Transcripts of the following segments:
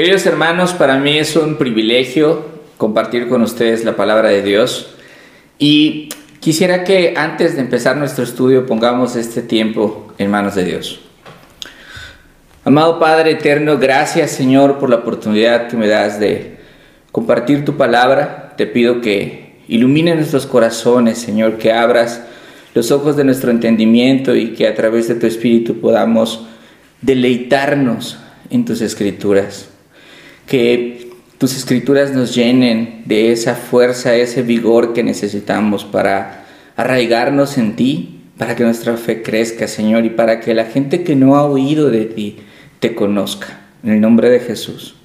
Queridos hermanos, para mí es un privilegio compartir con ustedes la palabra de Dios y quisiera que antes de empezar nuestro estudio pongamos este tiempo en manos de Dios. Amado Padre Eterno, gracias Señor por la oportunidad que me das de compartir tu palabra. Te pido que ilumine nuestros corazones, Señor, que abras los ojos de nuestro entendimiento y que a través de tu Espíritu podamos deleitarnos en tus escrituras. Que tus escrituras nos llenen de esa fuerza, ese vigor que necesitamos para arraigarnos en ti, para que nuestra fe crezca, Señor, y para que la gente que no ha oído de ti te conozca. En el nombre de Jesús.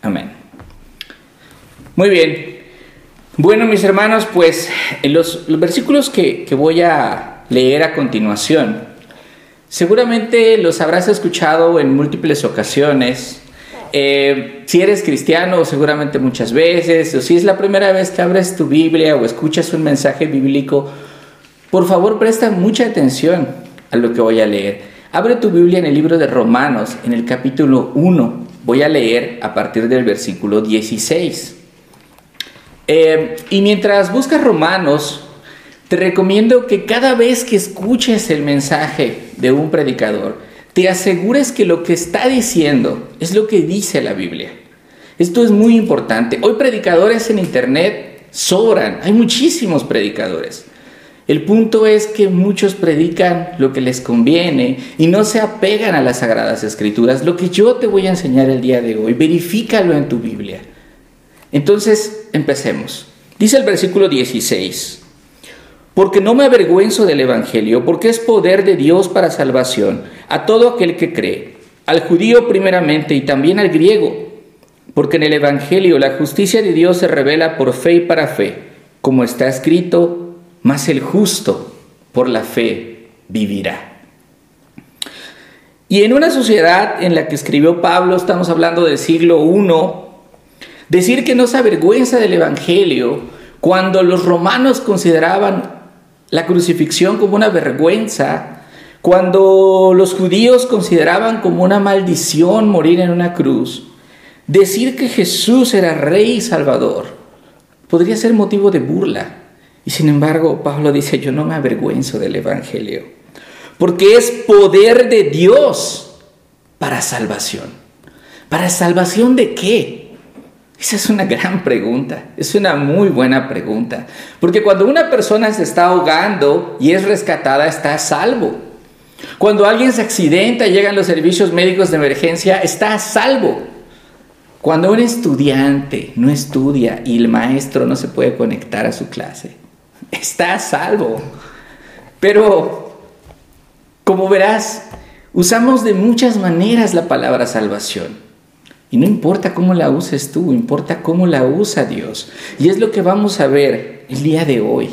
Amén. Muy bien. Bueno, mis hermanos, pues los, los versículos que voy a leer a continuación, seguramente los habrás escuchado en múltiples ocasiones. Eh, si eres cristiano, seguramente muchas veces, o si es la primera vez que abres tu Biblia o escuchas un mensaje bíblico, por favor presta mucha atención a lo que voy a leer. Abre tu Biblia en el libro de Romanos, en el capítulo 1. Voy a leer a partir del versículo 16. Eh, y mientras buscas Romanos, te recomiendo que cada vez que escuches el mensaje de un predicador, te asegures que lo que está diciendo es lo que dice la Biblia. Esto es muy importante. Hoy predicadores en Internet sobran, hay muchísimos predicadores. El punto es que muchos predican lo que les conviene y no se apegan a las sagradas escrituras. Lo que yo te voy a enseñar el día de hoy, verifícalo en tu Biblia. Entonces, empecemos. Dice el versículo 16, porque no me avergüenzo del Evangelio, porque es poder de Dios para salvación a todo aquel que cree, al judío primeramente y también al griego, porque en el Evangelio la justicia de Dios se revela por fe y para fe, como está escrito, mas el justo por la fe vivirá. Y en una sociedad en la que escribió Pablo, estamos hablando del siglo I, decir que no se avergüenza del Evangelio cuando los romanos consideraban la crucifixión como una vergüenza, cuando los judíos consideraban como una maldición morir en una cruz, decir que Jesús era rey y salvador podría ser motivo de burla. Y sin embargo, Pablo dice, yo no me avergüenzo del Evangelio, porque es poder de Dios para salvación. ¿Para salvación de qué? Esa es una gran pregunta, es una muy buena pregunta, porque cuando una persona se está ahogando y es rescatada, está a salvo. Cuando alguien se accidenta y llegan los servicios médicos de emergencia, está a salvo. Cuando un estudiante no estudia y el maestro no se puede conectar a su clase, está a salvo. Pero, como verás, usamos de muchas maneras la palabra salvación. Y no importa cómo la uses tú, importa cómo la usa Dios. Y es lo que vamos a ver el día de hoy.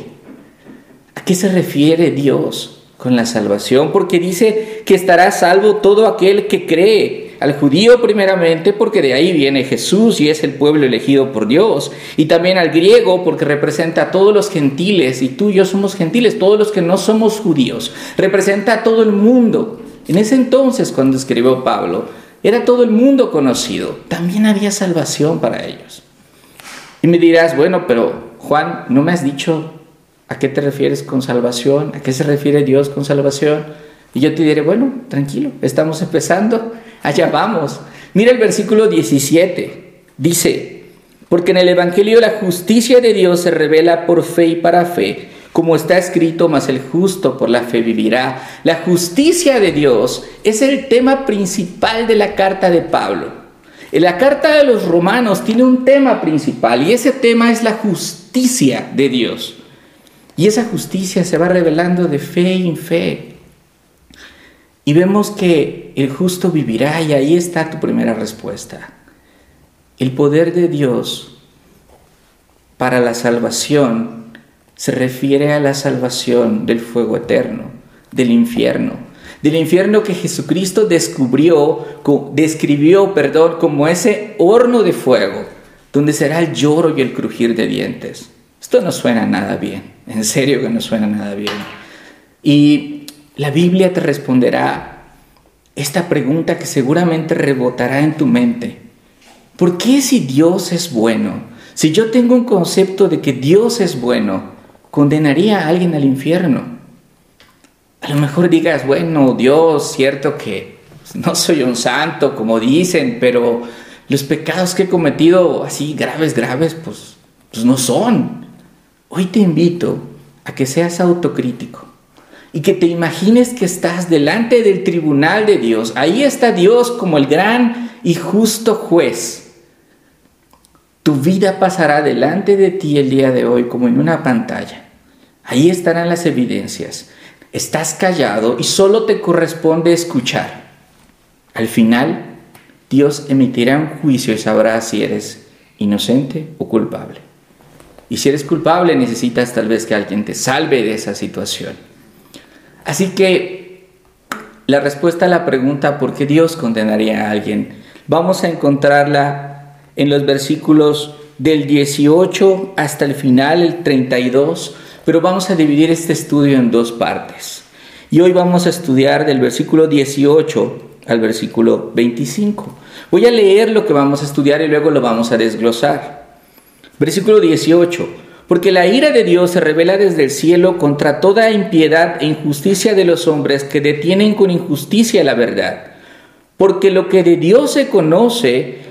¿A qué se refiere Dios con la salvación? Porque dice que estará salvo todo aquel que cree al judío primeramente porque de ahí viene Jesús y es el pueblo elegido por Dios, y también al griego porque representa a todos los gentiles, y tú y yo somos gentiles, todos los que no somos judíos, representa a todo el mundo. En ese entonces, cuando escribió Pablo, era todo el mundo conocido, también había salvación para ellos. Y me dirás, bueno, pero Juan, ¿no me has dicho a qué te refieres con salvación? ¿A qué se refiere Dios con salvación? Y yo te diré, bueno, tranquilo, estamos empezando allá vamos. Mira el versículo 17. Dice, porque en el Evangelio la justicia de Dios se revela por fe y para fe, como está escrito, mas el justo por la fe vivirá. La justicia de Dios es el tema principal de la carta de Pablo. En la carta de los romanos tiene un tema principal y ese tema es la justicia de Dios. Y esa justicia se va revelando de fe en fe. Y vemos que el justo vivirá y ahí está tu primera respuesta. El poder de Dios para la salvación se refiere a la salvación del fuego eterno, del infierno, del infierno que Jesucristo descubrió, describió, perdón, como ese horno de fuego, donde será el lloro y el crujir de dientes. Esto no suena nada bien, en serio que no suena nada bien. Y la Biblia te responderá esta pregunta que seguramente rebotará en tu mente. ¿por qué si Dios es bueno? Si yo tengo un concepto de que Dios es bueno, condenaría a alguien al infierno. A lo mejor digas, bueno, Dios, cierto que no soy un santo, como dicen, pero los pecados que he cometido así graves, graves, pues, pues no son. Hoy te invito a que seas autocrítico y que te imagines que estás delante del tribunal de Dios. Ahí está Dios como el gran y justo juez. Tu vida pasará delante de ti el día de hoy como en una pantalla. Ahí estarán las evidencias. Estás callado y solo te corresponde escuchar. Al final, Dios emitirá un juicio y sabrá si eres inocente o culpable. Y si eres culpable, necesitas tal vez que alguien te salve de esa situación. Así que la respuesta a la pregunta ¿por qué Dios condenaría a alguien? Vamos a encontrarla en los versículos del 18 hasta el final, el 32, pero vamos a dividir este estudio en dos partes. Y hoy vamos a estudiar del versículo 18 al versículo 25. Voy a leer lo que vamos a estudiar y luego lo vamos a desglosar. Versículo 18. Porque la ira de Dios se revela desde el cielo contra toda impiedad e injusticia de los hombres que detienen con injusticia la verdad. Porque lo que de Dios se conoce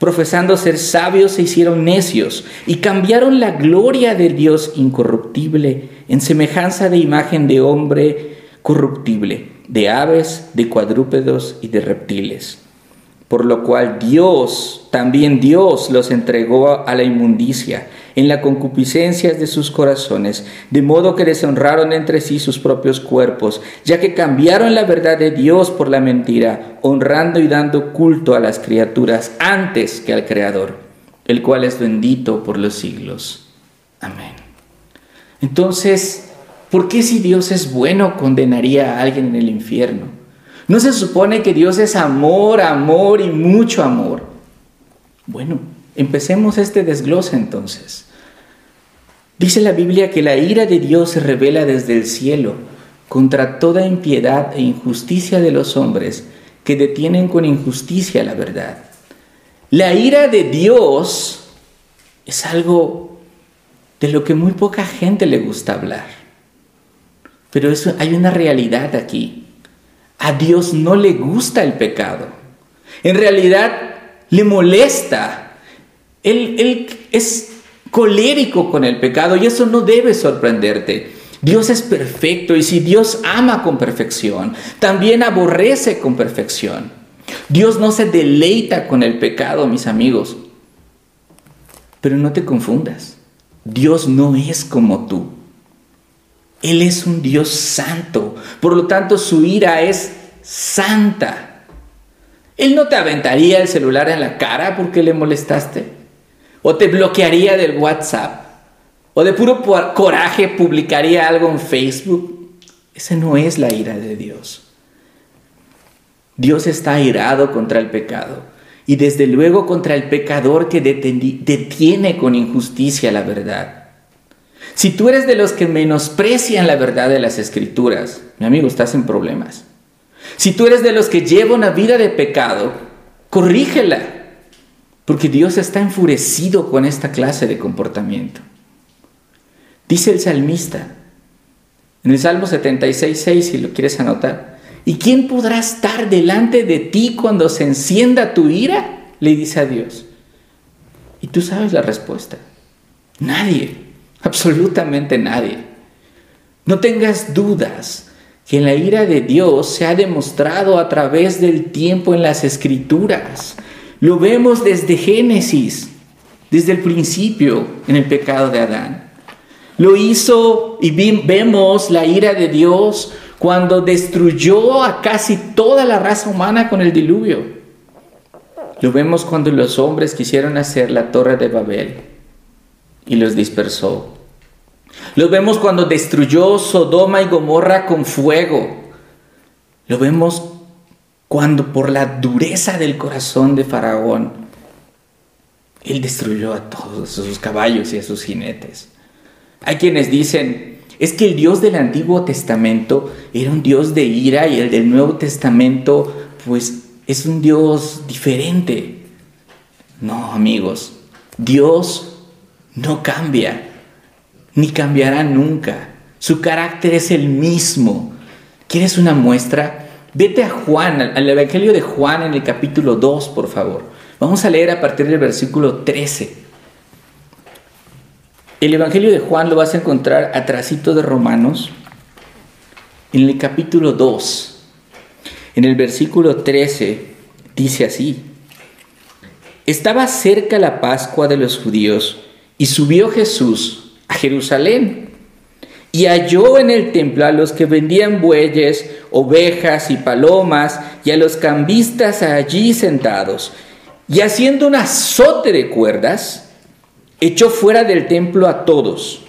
Profesando ser sabios se hicieron necios y cambiaron la gloria del Dios incorruptible en semejanza de imagen de hombre corruptible, de aves, de cuadrúpedos y de reptiles. Por lo cual Dios, también Dios los entregó a la inmundicia en la concupiscencia de sus corazones, de modo que deshonraron entre sí sus propios cuerpos, ya que cambiaron la verdad de Dios por la mentira, honrando y dando culto a las criaturas antes que al Creador, el cual es bendito por los siglos. Amén. Entonces, ¿por qué si Dios es bueno condenaría a alguien en el infierno? ¿No se supone que Dios es amor, amor y mucho amor? Bueno, Empecemos este desglose entonces. Dice la Biblia que la ira de Dios se revela desde el cielo contra toda impiedad e injusticia de los hombres que detienen con injusticia la verdad. La ira de Dios es algo de lo que muy poca gente le gusta hablar. Pero eso, hay una realidad aquí. A Dios no le gusta el pecado. En realidad le molesta él, es colérico con el pecado y eso no debe sorprenderte. Dios es perfecto y si Dios ama con perfección, también aborrece con perfección. Dios no se deleita con el pecado, mis amigos. Pero no te confundas. Dios no es como tú. Él es un Dios santo. Por lo tanto, su ira es santa. Él no te aventaría el celular en la cara porque le molestaste o te bloquearía del WhatsApp, o de puro coraje publicaría algo en Facebook. Esa no es la ira de Dios. Dios está airado contra el pecado y desde luego contra el pecador que detiene con injusticia la verdad. Si tú eres de los que menosprecian la verdad de las escrituras, mi amigo, estás en problemas. Si tú eres de los que lleva una vida de pecado, corrígela porque Dios está enfurecido con esta clase de comportamiento. Dice el salmista en el Salmo 76, si lo quieres anotar, ¿y quién podrá estar delante de ti cuando se encienda tu ira? Le dice a Dios. Y tú sabes la respuesta. Nadie, absolutamente nadie. No tengas dudas que la ira de Dios se ha demostrado a través del tiempo en las escrituras. Lo vemos desde Génesis, desde el principio en el pecado de Adán. Lo hizo y vemos la ira de Dios cuando destruyó a casi toda la raza humana con el diluvio. Lo vemos cuando los hombres quisieron hacer la torre de Babel y los dispersó. Lo vemos cuando destruyó Sodoma y Gomorra con fuego. Lo vemos cuando por la dureza del corazón de Faraón, él destruyó a todos sus caballos y a sus jinetes. Hay quienes dicen, es que el Dios del Antiguo Testamento era un Dios de ira y el del Nuevo Testamento pues es un Dios diferente. No, amigos, Dios no cambia, ni cambiará nunca. Su carácter es el mismo. ¿Quieres una muestra? Vete a Juan, al Evangelio de Juan en el capítulo 2, por favor. Vamos a leer a partir del versículo 13. El Evangelio de Juan lo vas a encontrar atrásito de Romanos, en el capítulo 2. En el versículo 13 dice así, estaba cerca la Pascua de los judíos y subió Jesús a Jerusalén y halló en el templo a los que vendían bueyes, ovejas y palomas y a los cambistas allí sentados. Y haciendo un azote de cuerdas, echó fuera del templo a todos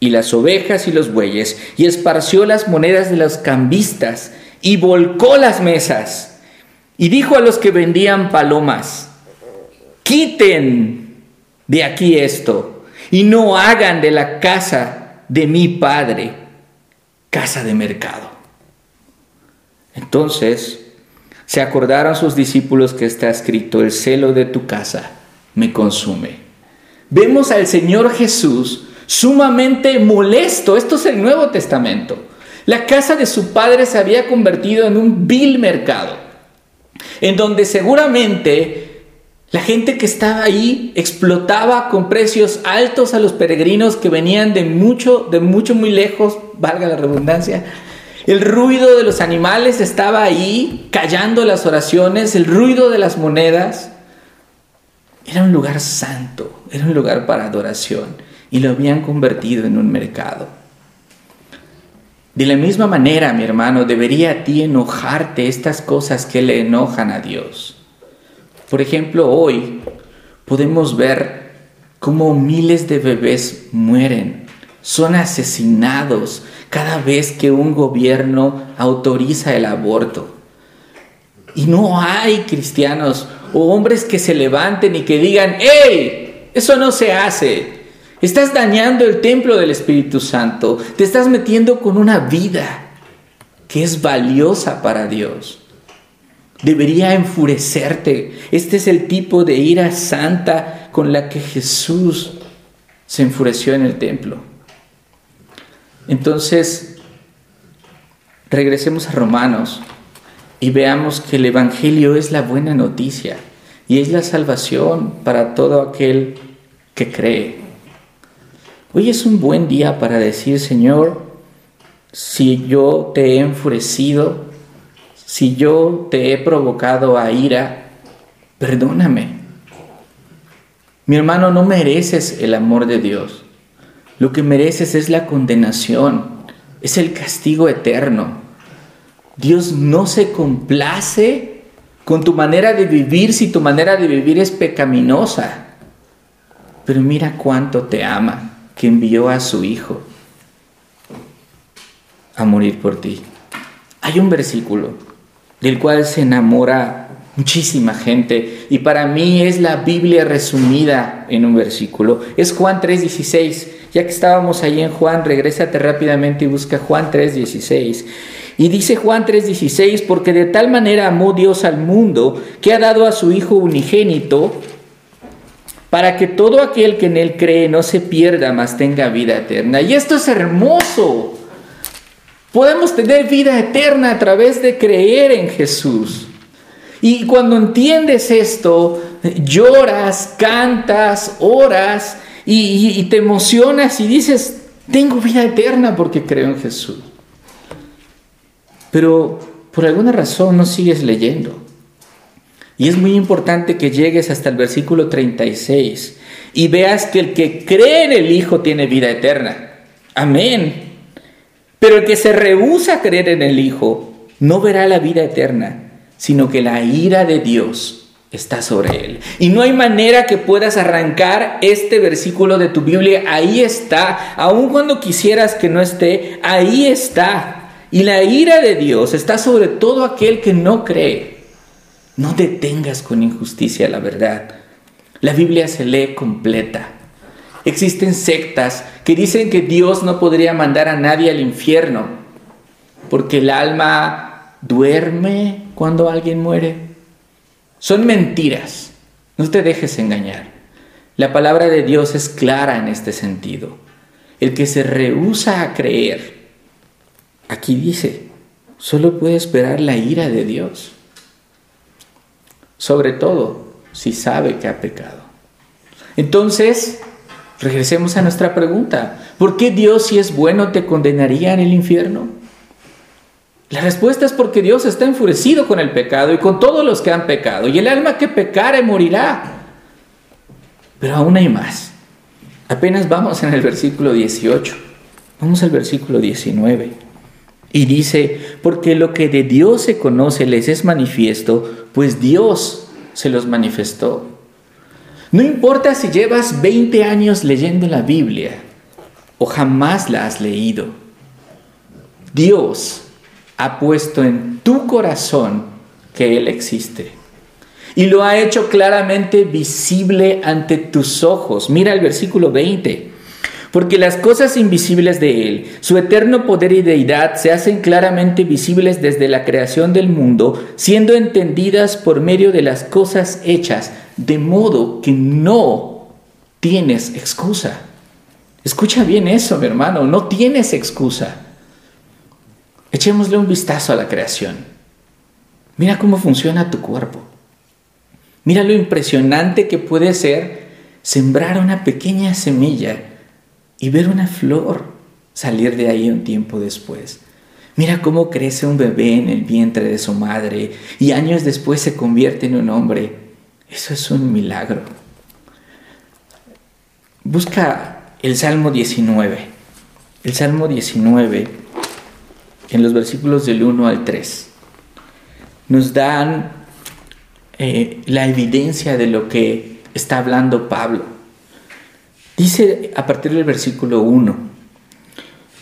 y las ovejas y los bueyes y esparció las monedas de los cambistas y volcó las mesas. Y dijo a los que vendían palomas, quiten de aquí esto y no hagan de la casa de mi padre casa de mercado. Entonces se acordaron sus discípulos que está escrito, el celo de tu casa me consume. Vemos al Señor Jesús sumamente molesto. Esto es el Nuevo Testamento la casa de su padre se había convertido en un vil mercado, en donde seguramente la gente que estaba ahí explotaba con precios altos a los peregrinos que venían de mucho, de mucho muy lejos, valga la redundancia. El ruido de los animales estaba ahí, callando las oraciones, el ruido de las monedas. Era un lugar santo, era un lugar para adoración y lo habían convertido en un mercado. De la misma manera, mi hermano, debería a ti enojarte estas cosas que le enojan a Dios. Por ejemplo, hoy podemos ver cómo miles de bebés mueren, son asesinados cada vez que un gobierno autoriza el aborto. Y no hay cristianos o hombres que se levanten y que digan, ¡Ey! Eso no se hace. Estás dañando el templo del Espíritu Santo. Te estás metiendo con una vida que es valiosa para Dios. Debería enfurecerte. Este es el tipo de ira santa con la que Jesús se enfureció en el templo. Entonces, regresemos a Romanos y veamos que el Evangelio es la buena noticia y es la salvación para todo aquel que cree. Hoy es un buen día para decir, Señor, si yo te he enfurecido, si yo te he provocado a ira, perdóname. Mi hermano, no mereces el amor de Dios. Lo que mereces es la condenación, es el castigo eterno. Dios no se complace con tu manera de vivir si tu manera de vivir es pecaminosa. Pero mira cuánto te ama que envió a su Hijo a morir por ti. Hay un versículo del cual se enamora muchísima gente y para mí es la Biblia resumida en un versículo. Es Juan 3:16. Ya que estábamos ahí en Juan, regrésate rápidamente y busca Juan 3:16. Y dice Juan 3:16, porque de tal manera amó Dios al mundo que ha dado a su Hijo unigénito para que todo aquel que en Él cree no se pierda, mas tenga vida eterna. Y esto es hermoso. Podemos tener vida eterna a través de creer en Jesús. Y cuando entiendes esto, lloras, cantas, oras y, te emocionas y dices, tengo vida eterna porque creo en Jesús. Pero por alguna razón no sigues leyendo. Y es muy importante que llegues hasta el versículo 36 y veas que el que cree en el Hijo tiene vida eterna. Amén. Pero el que se rehúsa a creer en el Hijo no verá la vida eterna, sino que la ira de Dios está sobre él. Y no hay manera que puedas arrancar este versículo de tu Biblia. Ahí está. Aun cuando quisieras que no esté, ahí está. Y la ira de Dios está sobre todo aquel que no cree. No detengas con injusticia la verdad. La Biblia se lee completa. Existen sectas que dicen que Dios no podría mandar a nadie al infierno porque el alma duerme cuando alguien muere. Son mentiras. No te dejes engañar. La palabra de Dios es clara en este sentido. El que se rehúsa a creer, aquí dice, solo puede esperar la ira de Dios. Sobre todo si sabe que ha pecado. Entonces, regresemos a nuestra pregunta. ¿Por qué Dios, si es bueno, te condenaría en el infierno? La respuesta es porque Dios está enfurecido con el pecado y con todos los que han pecado, y el alma que pecare morirá. Pero aún hay más. Apenas vamos en el versículo 18. Vamos al versículo 19. Y dice, porque lo que de Dios se conoce les es manifiesto, pues Dios se los manifestó. No importa si llevas 20 años leyendo la Biblia o jamás la has leído. Dios ha puesto en tu corazón que Él existe. Y lo ha hecho claramente visible ante tus ojos. Mira el versículo 20. Porque las cosas invisibles de Él, su eterno poder y deidad, se hacen claramente visibles desde la creación del mundo, siendo entendidas por medio de las cosas hechas, de modo que no tienes excusa. Escucha bien eso, mi hermano, no tienes excusa. Echémosle un vistazo a la creación. Mira cómo funciona tu cuerpo. Mira lo impresionante que puede ser sembrar una pequeña semilla y ver una flor salir de ahí un tiempo después. Mira cómo crece un bebé en el vientre de su madre y años después se convierte en un hombre. Eso es un milagro. Busca el Salmo 19. El Salmo 19 en los versículos del 1 al 3, nos dan eh, la evidencia de lo que está hablando Pablo. Dice a partir del versículo 1,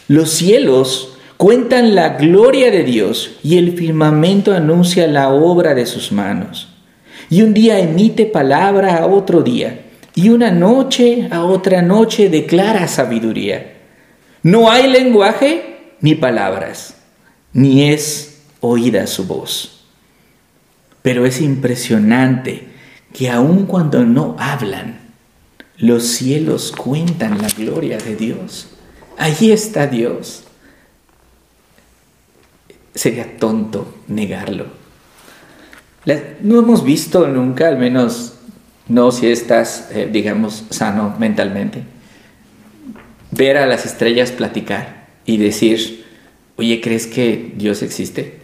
los cielos cuentan la gloria de Dios y el firmamento anuncia la obra de sus manos. Y un día emite palabra a otro día y una noche a otra noche declara sabiduría. No hay lenguaje ni palabras, ni es oída su voz. Pero es impresionante que aun cuando no hablan, los cielos cuentan la gloria de Dios. Allí está Dios. Sería tonto negarlo. No hemos visto nunca, al menos no si estás, eh, digamos, sano mentalmente, ver a las estrellas platicar y decir, oye, ¿crees que Dios existe?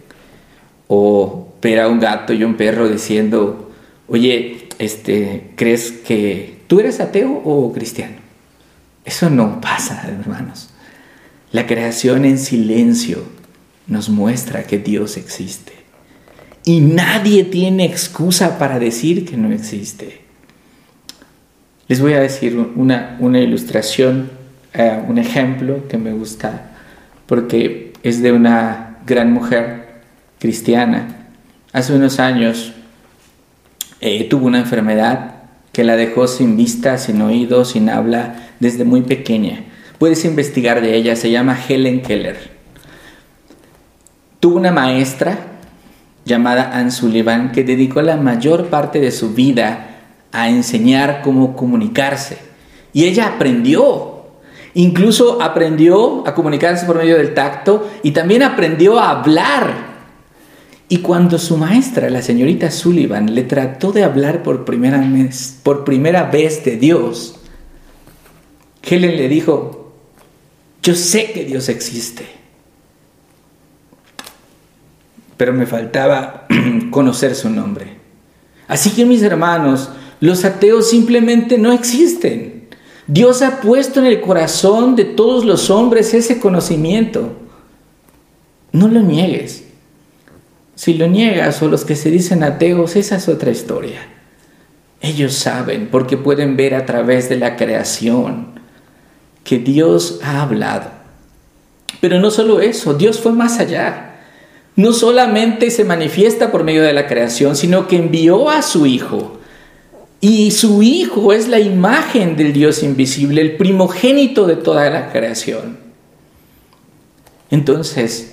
O ver a un gato y un perro diciendo, oye, este, ¿crees que tú eres ateo o cristiano? Eso no pasa, hermanos. La creación en silencio nos muestra que Dios existe. Y nadie tiene excusa para decir que no existe. Les voy a decir una, una ilustración, eh, un ejemplo que me gusta, porque es de una gran mujer cristiana. Hace unos años eh, tuvo una enfermedad que la dejó sin vista, sin oído, sin habla desde muy pequeña. Puedes investigar de ella, se llama Helen Keller. Tuvo una maestra llamada Anne Sullivan que dedicó la mayor parte de su vida a enseñar cómo comunicarse. Y ella aprendió Incluso aprendió a comunicarse por medio del tacto y también aprendió a hablar. Y cuando su maestra, la señorita Sullivan, le trató de hablar por primera vez, por primera vez de Dios, Helen le dijo, yo sé que Dios existe, pero me faltaba conocer su nombre. Así que mis hermanos, los ateos simplemente no existen. Dios ha puesto en el corazón de todos los hombres ese conocimiento. No lo niegues. Si lo niegas o los que se dicen ateos, esa es otra historia. Ellos saben porque pueden ver a través de la creación que Dios ha hablado. Pero no solo eso, Dios fue más allá. No solamente se manifiesta por medio de la creación, sino que envió a su Hijo. Y su Hijo es la imagen del Dios invisible, el primogénito de toda la creación. Entonces,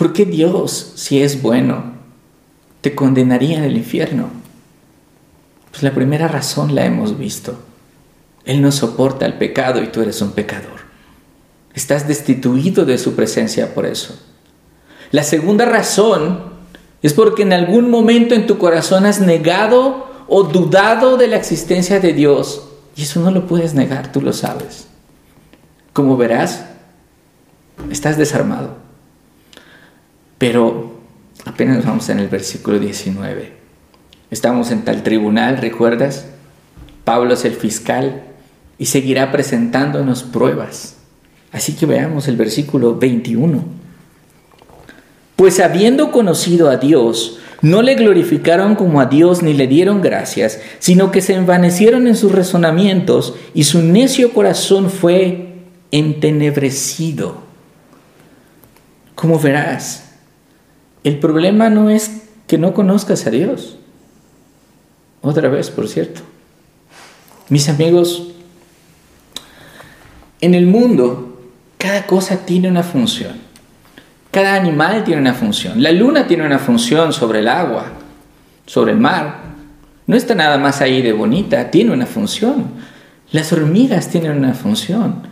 ¿por qué Dios, si es bueno, te condenaría en el infierno? Pues la primera razón la hemos visto. Él no soporta el pecado y tú eres un pecador. Estás destituido de su presencia por eso. La segunda razón es porque en algún momento en tu corazón has negado o dudado de la existencia de Dios. Y eso no lo puedes negar, tú lo sabes. Como verás, estás desarmado. Pero apenas vamos en el versículo 19. Estamos en tal tribunal, ¿recuerdas? Pablo es el fiscal y seguirá presentándonos pruebas. Así que veamos el versículo 21. Pues habiendo conocido a Dios, no le glorificaron como a Dios ni le dieron gracias, sino que se envanecieron en sus razonamientos y su necio corazón fue entenebrecido. Como verás, el problema no es que no conozcas a Dios. Otra vez, por cierto. Mis amigos, en el mundo cada cosa tiene una función. Cada animal tiene una función. La luna tiene una función sobre el agua, sobre el mar. No está nada más ahí de bonita, tiene una función. Las hormigas tienen una función.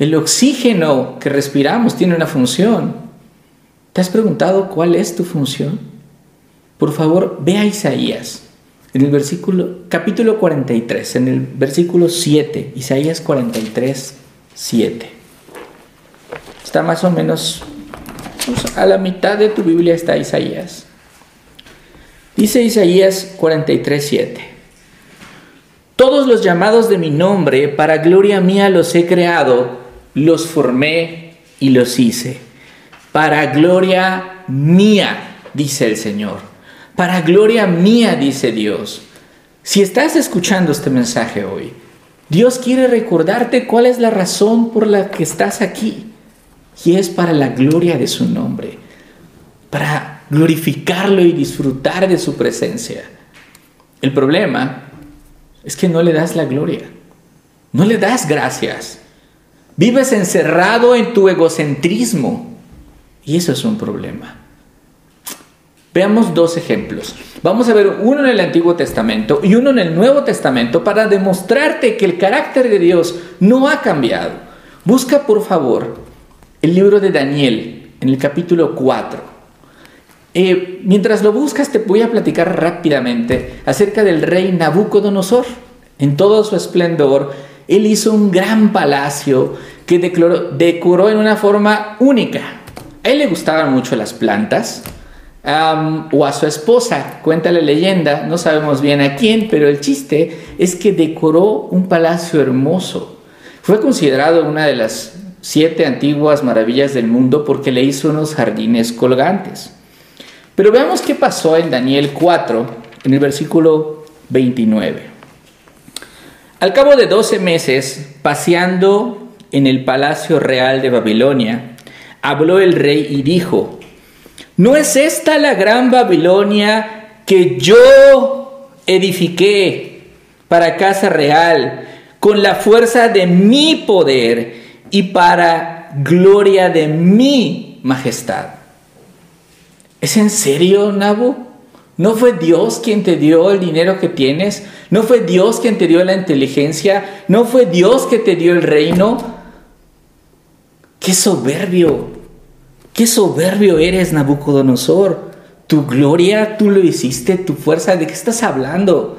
El oxígeno que respiramos tiene una función. ¿Te has preguntado cuál es tu función? Por favor, ve a Isaías en el versículo, capítulo 43, en el versículo 7, Isaías 43, 7. Está más o menos pues, a la mitad de tu Biblia está Isaías. Dice Isaías 43, 7. Todos los llamados de mi nombre, para gloria mía los he creado, los formé y los hice. Para gloria mía, dice el Señor. Para gloria mía, dice Dios. Si estás escuchando este mensaje hoy, Dios quiere recordarte cuál es la razón por la que estás aquí. Y es para la gloria de su nombre, para glorificarlo y disfrutar de su presencia. El problema es que no le das la gloria, no le das gracias. Vives encerrado en tu egocentrismo y eso es un problema. Veamos dos ejemplos. Vamos a ver uno en el Antiguo Testamento y uno en el Nuevo Testamento para demostrarte que el carácter de Dios no ha cambiado. Busca por favor el libro de Daniel en el capítulo 4. Eh, mientras lo buscas te voy a platicar rápidamente acerca del rey Nabucodonosor. En todo su esplendor, él hizo un gran palacio que decoró en una forma única. A él le gustaban mucho las plantas, o a su esposa, cuenta la leyenda, no sabemos bien a quién, pero el chiste es que decoró un palacio hermoso. Fue considerado una de las siete antiguas maravillas del mundo porque le hizo unos jardines colgantes. Pero veamos qué pasó en Daniel 4, en el versículo 29. Al cabo de 12 meses, paseando en el palacio real de Babilonia, habló el rey y dijo, ¿No es esta la gran Babilonia que yo edifiqué para casa real con la fuerza de mi poder y para gloria de mi majestad? ¿Es en serio, Nabu? ¿No fue Dios quien te dio el dinero que tienes? ¿No fue Dios quien te dio la inteligencia? ¿No fue Dios que te dio el reino? ¡Qué soberbio! Qué soberbio eres, Nabucodonosor. Tu gloria, tú lo hiciste, tu fuerza, ¿de qué estás hablando?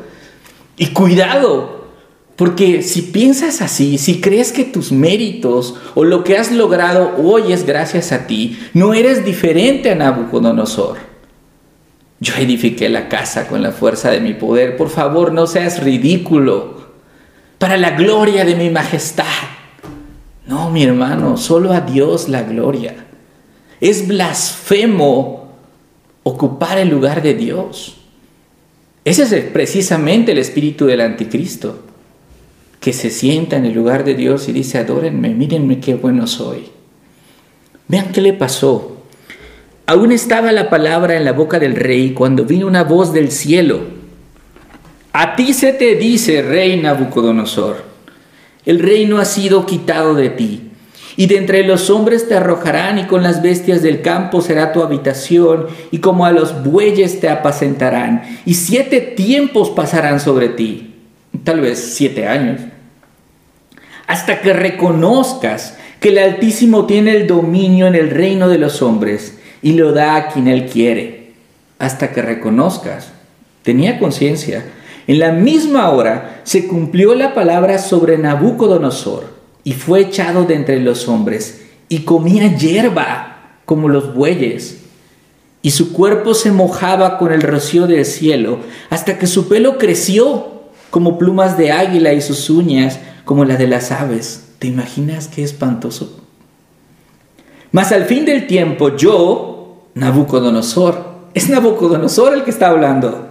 Y cuidado, porque si piensas así, si crees que tus méritos o lo que has logrado hoy es gracias a ti, no eres diferente a Nabucodonosor. Yo edifiqué la casa con la fuerza de mi poder. Por favor, no seas ridículo. Para la gloria de mi majestad. No, mi hermano, solo a Dios la gloria. Es blasfemo ocupar el lugar de Dios. Ese es precisamente el espíritu del anticristo, que se sienta en el lugar de Dios y dice, adórenme, mírenme qué bueno soy. Vean qué le pasó. Aún estaba la palabra en la boca del rey cuando vino una voz del cielo. A ti se te dice, rey Nabucodonosor, el reino ha sido quitado de ti. Y de entre los hombres te arrojarán y con las bestias del campo será tu habitación y como a los bueyes te apacentarán. Y siete tiempos pasarán sobre ti, tal vez siete años, hasta que reconozcas que el Altísimo tiene el dominio en el reino de los hombres y lo da a quien él quiere, hasta que reconozcas. Tenía conciencia. En la misma hora se cumplió la palabra sobre Nabucodonosor y fue echado de entre los hombres y comía hierba como los bueyes. Y su cuerpo se mojaba con el rocío del cielo hasta que su pelo creció como plumas de águila y sus uñas como las de las aves. ¿Te imaginas qué espantoso? Mas al fin del tiempo yo, Nabucodonosor, es Nabucodonosor el que está hablando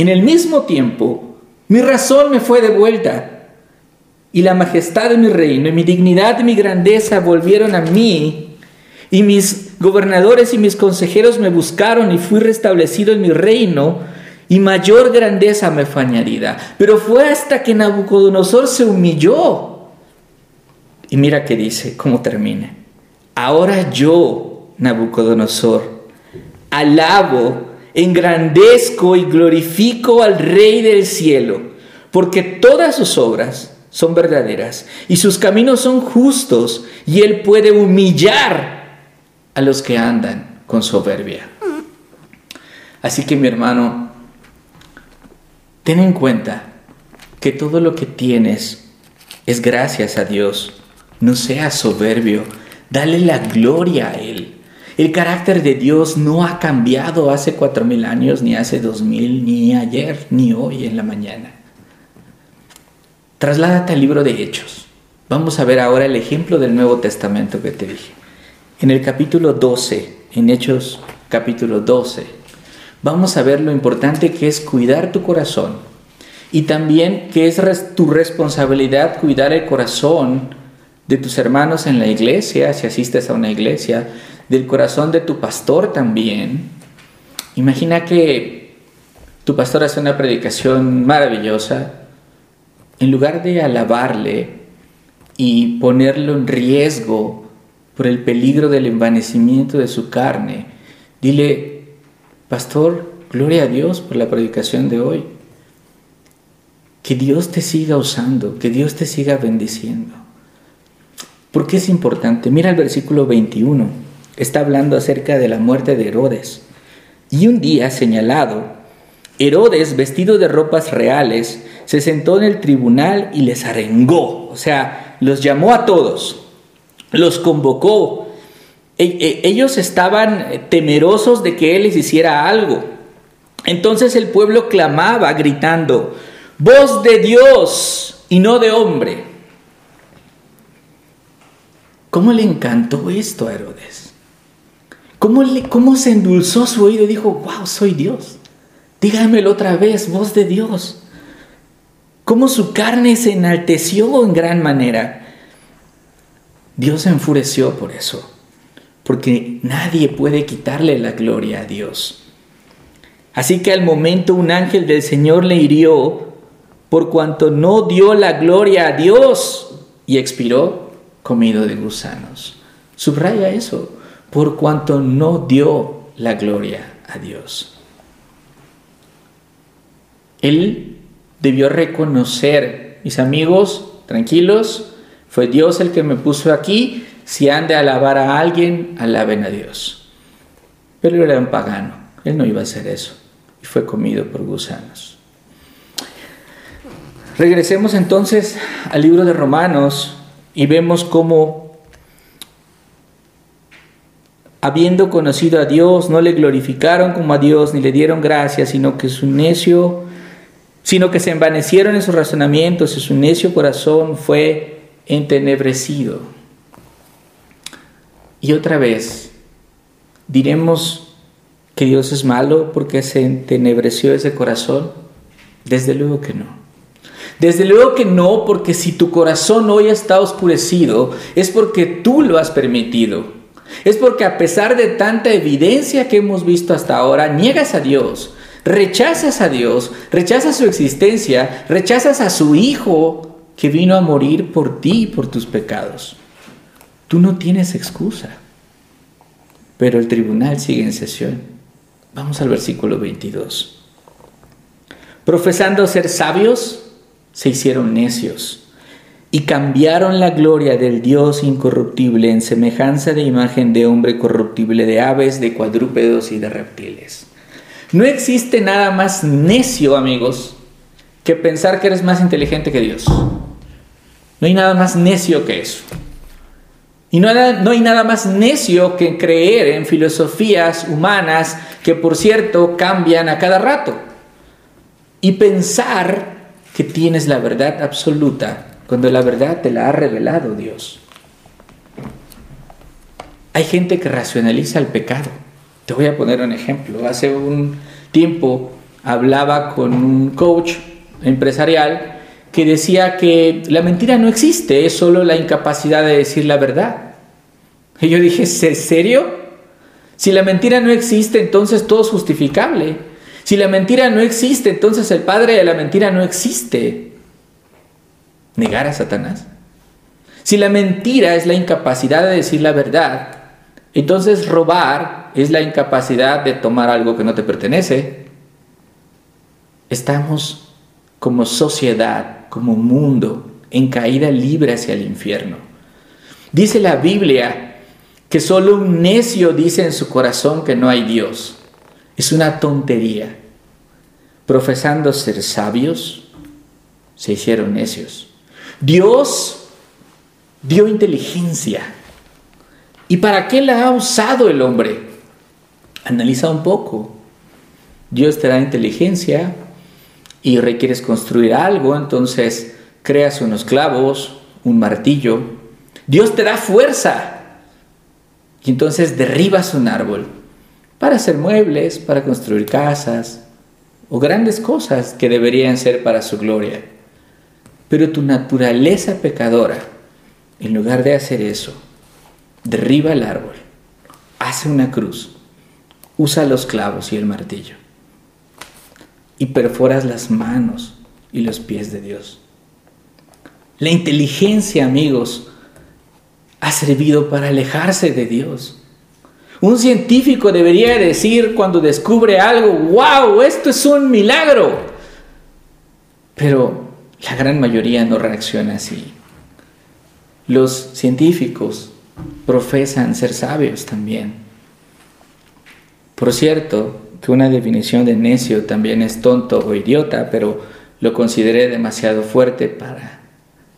En el mismo tiempo, mi razón me fue devuelta y la majestad de mi reino y mi dignidad y mi grandeza volvieron a mí y mis gobernadores y mis consejeros me buscaron y fui restablecido en mi reino y mayor grandeza me fue añadida. Pero fue hasta que Nabucodonosor se humilló. Y mira qué dice, cómo termina. Ahora yo, Nabucodonosor, alabo engrandezco y glorifico al Rey del cielo, porque todas sus obras son verdaderas y sus caminos son justos, y Él puede humillar a los que andan con soberbia. Así que mi hermano, ten en cuenta que todo lo que tienes es gracias a Dios. No seas soberbio, dale la gloria a Él. El carácter de Dios no ha cambiado hace cuatro mil años, ni hace dos mil, ni ayer, ni hoy en la mañana. Trasládate al libro de Hechos. Vamos a ver ahora el ejemplo del Nuevo Testamento que te dije. En el capítulo 12, en Hechos capítulo 12, vamos a ver lo importante que es cuidar tu corazón y también que es tu responsabilidad cuidar el corazón de tus hermanos en la iglesia, si asistes a una iglesia, del corazón de tu pastor también. Imagina que tu pastor hace una predicación maravillosa. En lugar de alabarle y ponerlo en riesgo por el peligro del envanecimiento de su carne, dile, pastor, gloria a Dios por la predicación de hoy. Que Dios te siga usando, que Dios te siga bendiciendo. ¿Por qué es importante? Mira el versículo 21 está hablando acerca de la muerte de Herodes. Y un día señalado, Herodes, vestido de ropas reales, se sentó en el tribunal y les arengó, o sea, los llamó a todos, los convocó. E, e, ellos estaban temerosos de que él les hiciera algo. Entonces el pueblo clamaba gritando, voz de Dios y no de hombre. ¿Cómo le encantó esto a Herodes? ¿Cómo, se endulzó su oído y dijo, wow, soy Dios? Dígamelo otra vez, voz de Dios. Cómo su carne se enalteció en gran manera. Dios se enfureció por eso, porque nadie puede quitarle la gloria a Dios. Así que al momento un ángel del Señor le hirió por cuanto no dio la gloria a Dios y expiró comido de gusanos. Subraya eso por cuanto no dio la gloria a Dios. Él debió reconocer, mis amigos, tranquilos, fue Dios el que me puso aquí, si han de alabar a alguien, alaben a Dios. Pero él era un pagano, él no iba a hacer eso y fue comido por gusanos. Regresemos entonces al libro de Romanos y vemos cómo, habiendo conocido a Dios, no le glorificaron como a Dios ni le dieron gracias, sino que su necio, sino que se envanecieron en sus razonamientos y su necio corazón fue entenebrecido. Y otra vez, diremos que Dios es malo porque se entenebreció ese corazón. Desde luego que no. Desde luego que no, porque si tu corazón hoy está oscurecido, es porque tú lo has permitido. Es porque a pesar de tanta evidencia que hemos visto hasta ahora, niegas a Dios, rechazas a Dios, rechazas su existencia, rechazas a su Hijo que vino a morir por ti y por tus pecados. Tú no tienes excusa. Pero el tribunal sigue en sesión. Vamos al versículo 22. Profesando ser sabios, se hicieron necios y cambiaron la gloria del Dios incorruptible en semejanza de imagen de hombre corruptible, de aves, de cuadrúpedos y de reptiles. No existe nada más necio, amigos, que pensar que eres más inteligente que Dios. No hay nada más necio que eso. Y no, hay nada más necio que creer en filosofías humanas que, por cierto, cambian a cada rato. Y pensar que tienes la verdad absoluta cuando la verdad te la ha revelado Dios. Hay gente que racionaliza el pecado. Te voy a poner un ejemplo. Hace un tiempo hablaba con un coach empresarial que decía que la mentira no existe, es solo la incapacidad de decir la verdad. Y yo dije, ¿es serio? Si la mentira no existe, entonces todo es justificable. Si la mentira no existe, entonces el padre de la mentira no existe. Negar a Satanás. Si la mentira es la incapacidad de decir la verdad, entonces robar es la incapacidad de tomar algo que no te pertenece. Estamos como sociedad, como mundo, en caída libre hacia el infierno. Dice la Biblia que solo un necio dice en su corazón que no hay Dios. Es una tontería profesando ser sabios, se hicieron necios. Dios dio inteligencia. ¿Y para qué la ha usado el hombre? Analiza un poco. Dios te da inteligencia y requieres construir algo, entonces creas unos clavos, un martillo. Dios te da fuerza y entonces derribas un árbol para hacer muebles, para construir casas, o grandes cosas que deberían ser para su gloria. Pero tu naturaleza pecadora, en lugar de hacer eso, derriba el árbol, hace una cruz, usa los clavos y el martillo y perforas las manos y los pies de Dios. La inteligencia, amigos, ha servido para alejarse de Dios. Un científico debería decir cuando descubre algo, wow, esto es un milagro. Pero la gran mayoría no reacciona así. Los científicos profesan ser sabios también. Por cierto, que una definición de necio también es tonto o idiota, pero lo consideré demasiado fuerte para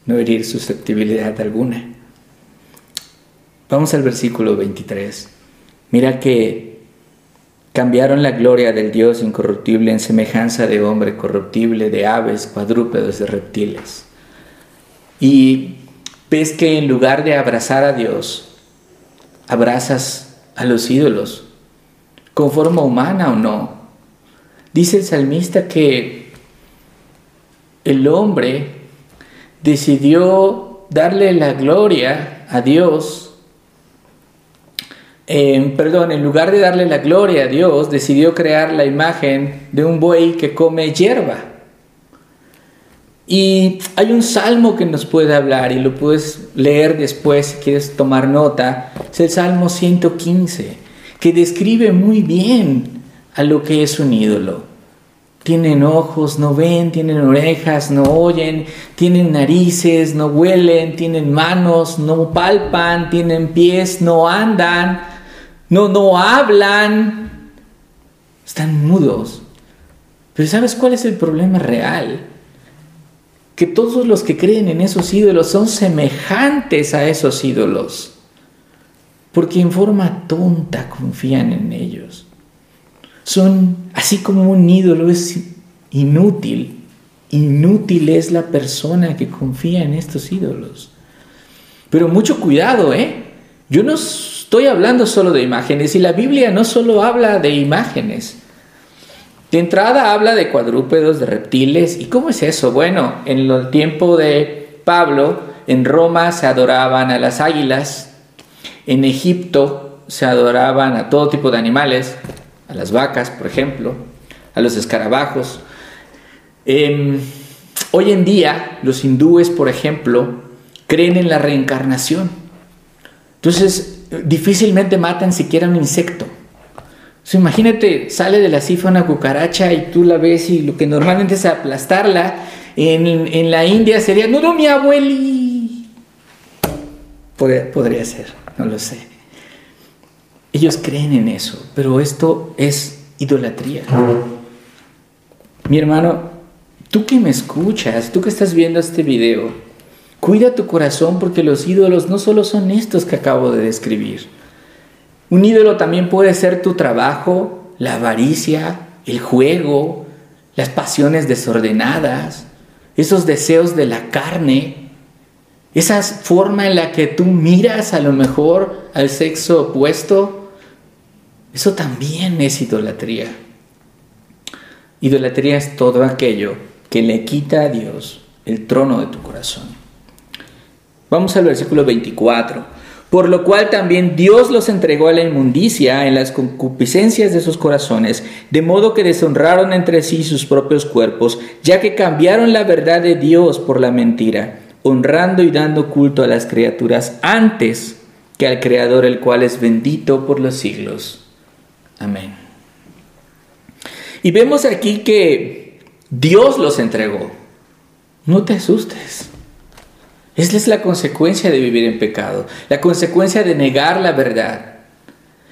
no herir susceptibilidad alguna. Vamos al versículo 23. Mira que cambiaron la gloria del Dios incorruptible en semejanza de hombre corruptible, de aves, cuadrúpedos, de reptiles. Y ves que en lugar de abrazar a Dios, abrazas a los ídolos, con forma humana o no. Dice el salmista que el hombre decidió darle la gloria a Dios perdón, en lugar de darle la gloria a Dios, decidió crear la imagen de un buey que come hierba. Y hay un salmo que nos puede hablar y lo puedes leer después si quieres tomar nota. Es el Salmo 115, que describe muy bien a lo que es un ídolo. Tienen ojos, no ven, tienen orejas, no oyen, tienen narices, no huelen, tienen manos, no palpan, tienen pies, no andan, no, no hablan, están mudos. Pero ¿sabes cuál es el problema real? Que todos los que creen en esos ídolos son semejantes a esos ídolos, porque en forma tonta confían en ellos. Son así como un ídolo es inútil. Inútil es la persona que confía en estos ídolos. Pero mucho cuidado, ¿eh? Yo no estoy hablando solo de imágenes y la Biblia no solo habla de imágenes. De entrada habla de cuadrúpedos, de reptiles. ¿Y cómo es eso? Bueno, en el tiempo de Pablo, en Roma se adoraban a las águilas, en Egipto se adoraban a todo tipo de animales, a las vacas, por ejemplo, a los escarabajos. Em, hoy en día, los hindúes, por ejemplo, creen en la reencarnación. Entonces, difícilmente matan siquiera un insecto. imagínate, sale de la cifa una cucaracha y tú la ves y lo que normalmente es aplastarla, en, la India sería, no, no, mi abueli. podría ser, no lo sé. Ellos creen en eso, pero esto es idolatría. Mi hermano, tú que me escuchas, tú que estás viendo este video, cuida tu corazón porque los ídolos no solo son estos que acabo de describir. Un ídolo también puede ser tu trabajo, la avaricia, el juego, las pasiones desordenadas, esos deseos de la carne, esa forma en la que tú miras a lo mejor al sexo opuesto eso también es idolatría. Idolatría es todo aquello que le quita a Dios el trono de tu corazón. Vamos al versículo 24. Por lo cual también Dios los entregó a la inmundicia en las concupiscencias de sus corazones, de modo que deshonraron entre sí sus propios cuerpos, ya que cambiaron la verdad de Dios por la mentira, honrando y dando culto a las criaturas antes que al Creador, el cual es bendito por los siglos. Amén. Y vemos aquí que Dios los entregó. No te asustes. Esa es la consecuencia de vivir en pecado, la consecuencia de negar la verdad.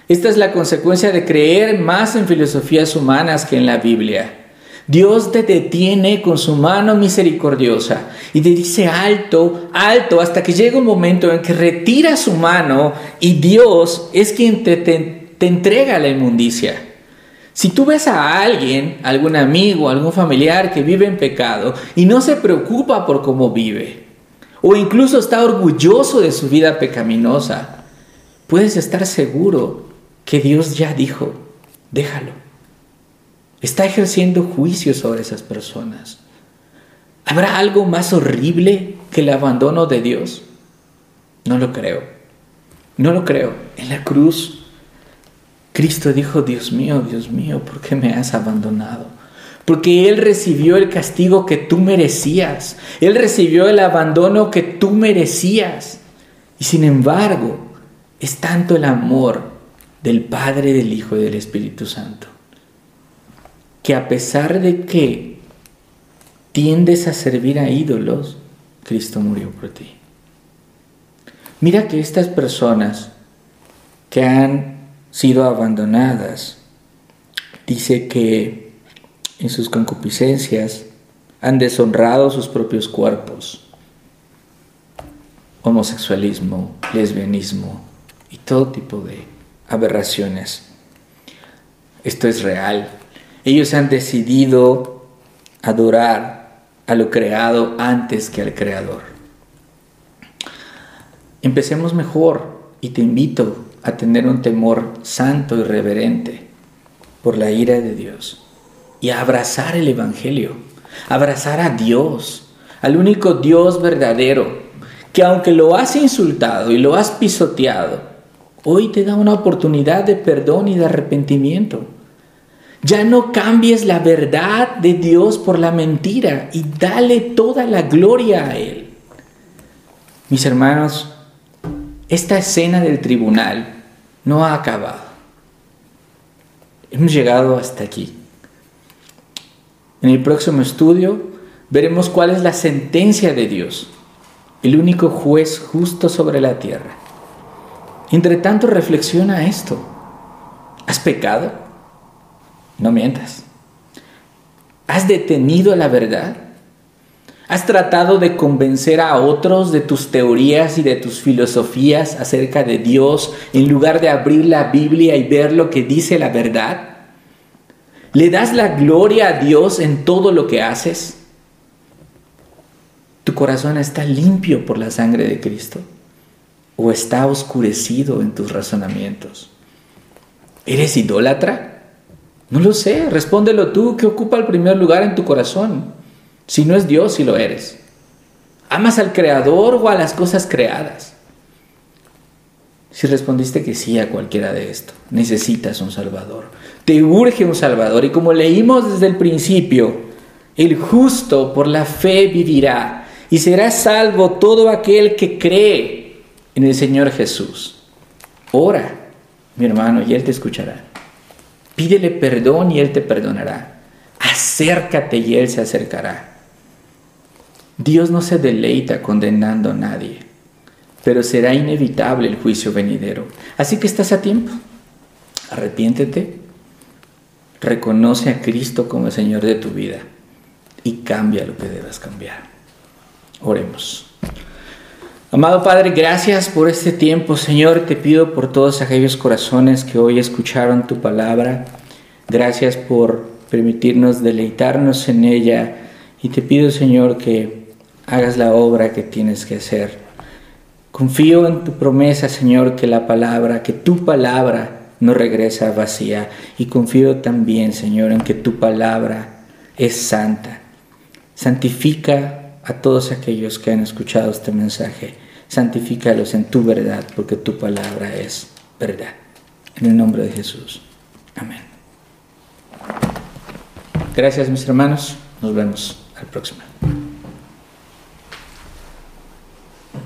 Esta es la consecuencia de creer más en filosofías humanas que en la Biblia. Dios te detiene con su mano misericordiosa y te dice alto, alto, hasta que llega un momento en que retira su mano y Dios es quien te, te te entrega la inmundicia. Si tú ves a alguien, algún amigo, algún familiar que vive en pecado y no se preocupa por cómo vive, o incluso está orgulloso de su vida pecaminosa, puedes estar seguro que Dios ya dijo, déjalo. Está ejerciendo juicio sobre esas personas. ¿Habrá algo más horrible que el abandono de Dios? No lo creo. No lo creo. En la cruz Cristo dijo, Dios mío, Dios mío, ¿por qué me has abandonado? Porque Él recibió el castigo que tú merecías. Él recibió el abandono que tú merecías. Y sin embargo, es tanto el amor del Padre, del Hijo y del Espíritu Santo, que a pesar de que tiendes a servir a ídolos, Cristo murió por ti. Mira que estas personas que han sido abandonadas. Dice que en sus concupiscencias han deshonrado sus propios cuerpos. Homosexualismo, lesbianismo y todo tipo de aberraciones. Esto es real. Ellos han decidido adorar a lo creado antes que al creador. Empecemos mejor y te invito a tener un temor santo y reverente por la ira de Dios y abrazar el Evangelio, abrazar a Dios, al único Dios verdadero, que aunque lo has insultado y lo has pisoteado, hoy te da una oportunidad de perdón y de arrepentimiento. Ya no cambies la verdad de Dios por la mentira y dale toda la gloria a Él. Mis hermanos, esta escena del tribunal no ha acabado. Hemos llegado hasta aquí. En el próximo estudio veremos cuál es la sentencia de Dios, el único juez justo sobre la tierra. Entre tanto, reflexiona esto. ¿Has pecado? No mientas. ¿Has detenido la verdad? ¿Has tratado de convencer a otros de tus teorías y de tus filosofías acerca de Dios en lugar de abrir la Biblia y ver lo que dice la verdad? ¿Le das la gloria a Dios en todo lo que haces? ¿Tu corazón está limpio por la sangre de Cristo? ¿O está oscurecido en tus razonamientos? ¿Eres idólatra? No lo sé, respóndelo tú, ¿qué ocupa el primer lugar en tu corazón? Si no es Dios, si lo eres. ¿Amas al Creador o a las cosas creadas? Si respondiste que sí a cualquiera de esto, necesitas un Salvador. Te urge un Salvador. Y como leímos desde el principio, el justo por la fe vivirá y será salvo todo aquel que cree en el Señor Jesús. Ora, mi hermano, y Él te escuchará. Pídele perdón y Él te perdonará. Acércate y Él se acercará. Dios no se deleita condenando a nadie, pero será inevitable el juicio venidero. Así que estás a tiempo. Arrepiéntete, reconoce a Cristo como el Señor de tu vida y cambia lo que debas cambiar. Oremos. Amado Padre, gracias por este tiempo, Señor. Te pido por todos aquellos corazones que hoy escucharon tu palabra. Gracias por permitirnos deleitarnos en ella. Y te pido, Señor, que hagas la obra que tienes que hacer. Confío en tu promesa, Señor, que la palabra, que tu palabra no regresa vacía. Y confío también, Señor, en que tu palabra es santa. Santifica a todos aquellos que han escuchado este mensaje. Santifícalos en tu verdad, porque tu palabra es verdad. En el nombre de Jesús. Amén. Gracias mis hermanos. Nos vemos al próximo.